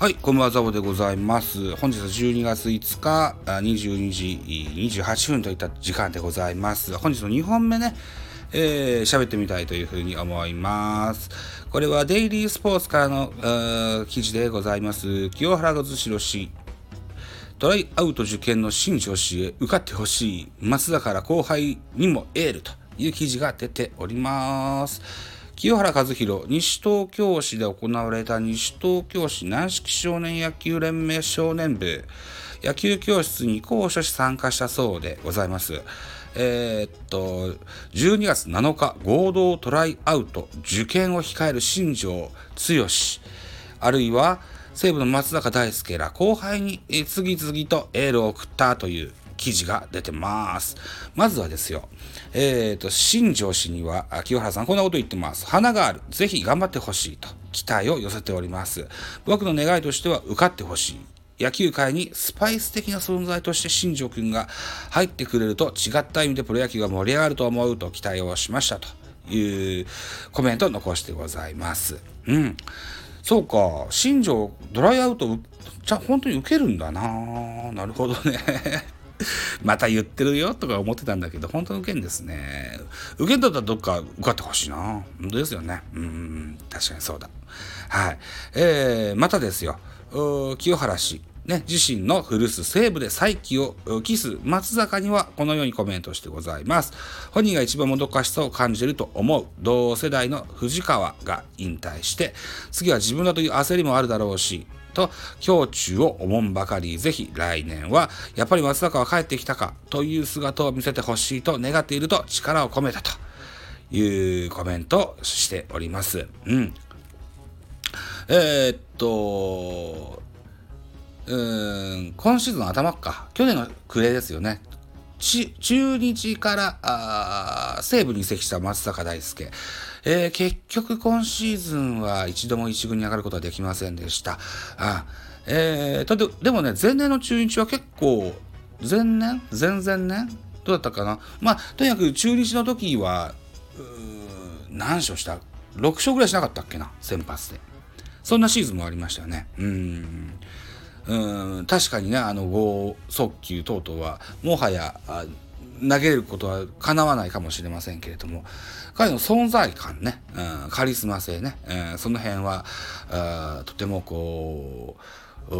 はい、こんばんは、ザボでございます。本日は12月5日、22時28分といった時間でございます。本日の2本目ね、えー、喋ってみたいというふうに思います。これはデイリースポーツからの記事でございます。清原和代氏、トライアウト受験の新女子へ受かってほしい、松田から後輩にもエールという記事が出ております。清原和弘、西東京市で行われた西東京市軟式少年野球連盟少年部。野球教室に講師し参加したそうでございます。えー、っと、12月7日、合同トライアウト、受験を控える新庄剛志、あるいは西武の松坂大輔ら後輩に次々とエールを送ったという。記事が出てます。まずはですよ、えっ、ー、と、新庄氏には、清原さんこんなこと言ってます。花がある。ぜひ頑張ってほしいと期待を寄せております。僕の願いとしては受かってほしい。野球界にスパイス的な存在として新庄君が入ってくれると違った意味でプロ野球が盛り上がると思うと期待をしましたというコメントを残してございます。うん。そうか、新庄ドライアウト、じゃ本当に受けるんだななるほどね。また言ってるよとか思ってたんだけど、本当の受けんですね。受けんだったらどっか受かってほしいな。本当ですよね。うん、確かにそうだ。はい。えー、またですよ。清原氏。ね、自身の古巣西部で再起を期す松坂にはこのようにコメントしてございます。本人が一番もどかしさを感じると思う同世代の藤川が引退して、次は自分だという焦りもあるだろうし、と胸中を思んばかりぜひ来年はやっぱり松坂は帰ってきたかという姿を見せてほしいと願っていると力を込めたというコメントをしております。うん。えー、っと、ん、今シーズン頭か、去年の暮れですよね。中日からあ西武に移籍した松坂大輔。えー、結局今シーズンは一度も一軍に上がることはできませんでした。あえー、とででもね、前年の中日は結構、前年？前々年？どうだったかな？まあ、とにかく中日の時は、何勝した ?6 勝ぐらいしなかったっけな？先発で。そんなシーズンもありましたよね。うん。うん確かにね、あの、剛速球等々は、もはや、投げることは叶わないかもしれませんけれども、彼の存在感ね、うん、カリスマ性ね、うん、その辺は、とてもこう、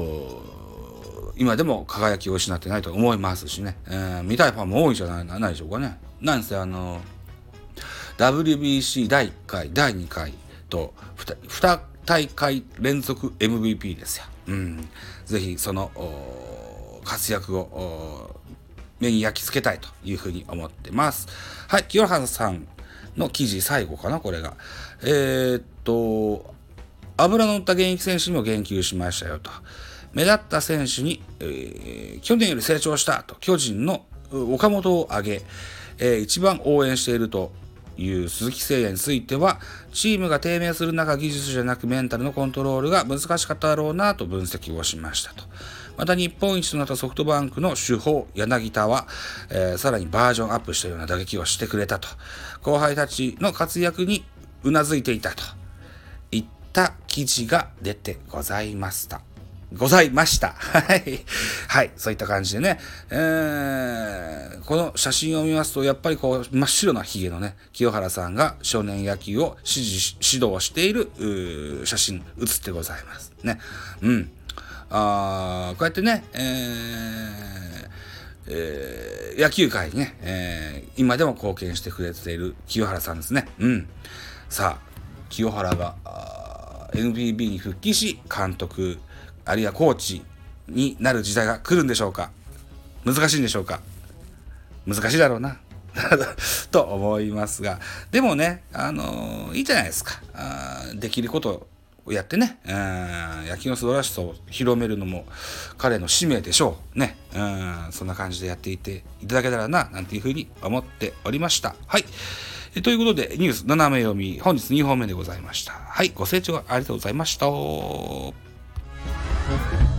今でも輝きを失ってないと思いますしね、えー、見たいファンも多いじゃないないでしょうかね。なんせあの、WBC 第1回、第2回と 2, 2大会連続 MVP ですよ。うん。ぜひその活躍を目に焼き付けたいというふうに思ってます。はい、清原さんの記事最後かな、これが。えー、っと、油の乗った現役選手にも言及しましたよと。目立った選手に、えー、去年より成長したと、巨人の岡本を挙げ、えー、一番応援しているという鈴木誠也については、チームが低迷する中、技術じゃなくメンタルのコントロールが難しかっただろうなと分析をしましたと。また日本一となったソフトバンクの主砲、柳田は、えー、さらにバージョンアップしたような打撃をしてくれたと。後輩たちの活躍にうなずいていたといった記事が出てございました。ございました。はい。はい。そういった感じでね、えー、この写真を見ますと、やっぱりこう、真っ白な髭のね、清原さんが少年野球を指示、指導している、写真、写ってございます。ね。うん。あこうやってね、えーえー、野球界にね、えー、今でも貢献してくれている清原さんですね。うん。さあ、清原が NPB に復帰し、監督、あるいはコーチになる時代が来るんでしょうか？難しいんでしょうか？難しいだろうな。と思いますが。でもね、あのー、いいじゃないですか。あできることをやってね、うん、野球の素晴らしさを広めるのも彼の使命でしょう。ね。うん、そんな感じでやっていていただけたらな、なんていうふうに思っておりました。はい。ということで、ニュース斜め読み、本日2本目でございました。はい、ご清聴ありがとうございました。Thank you.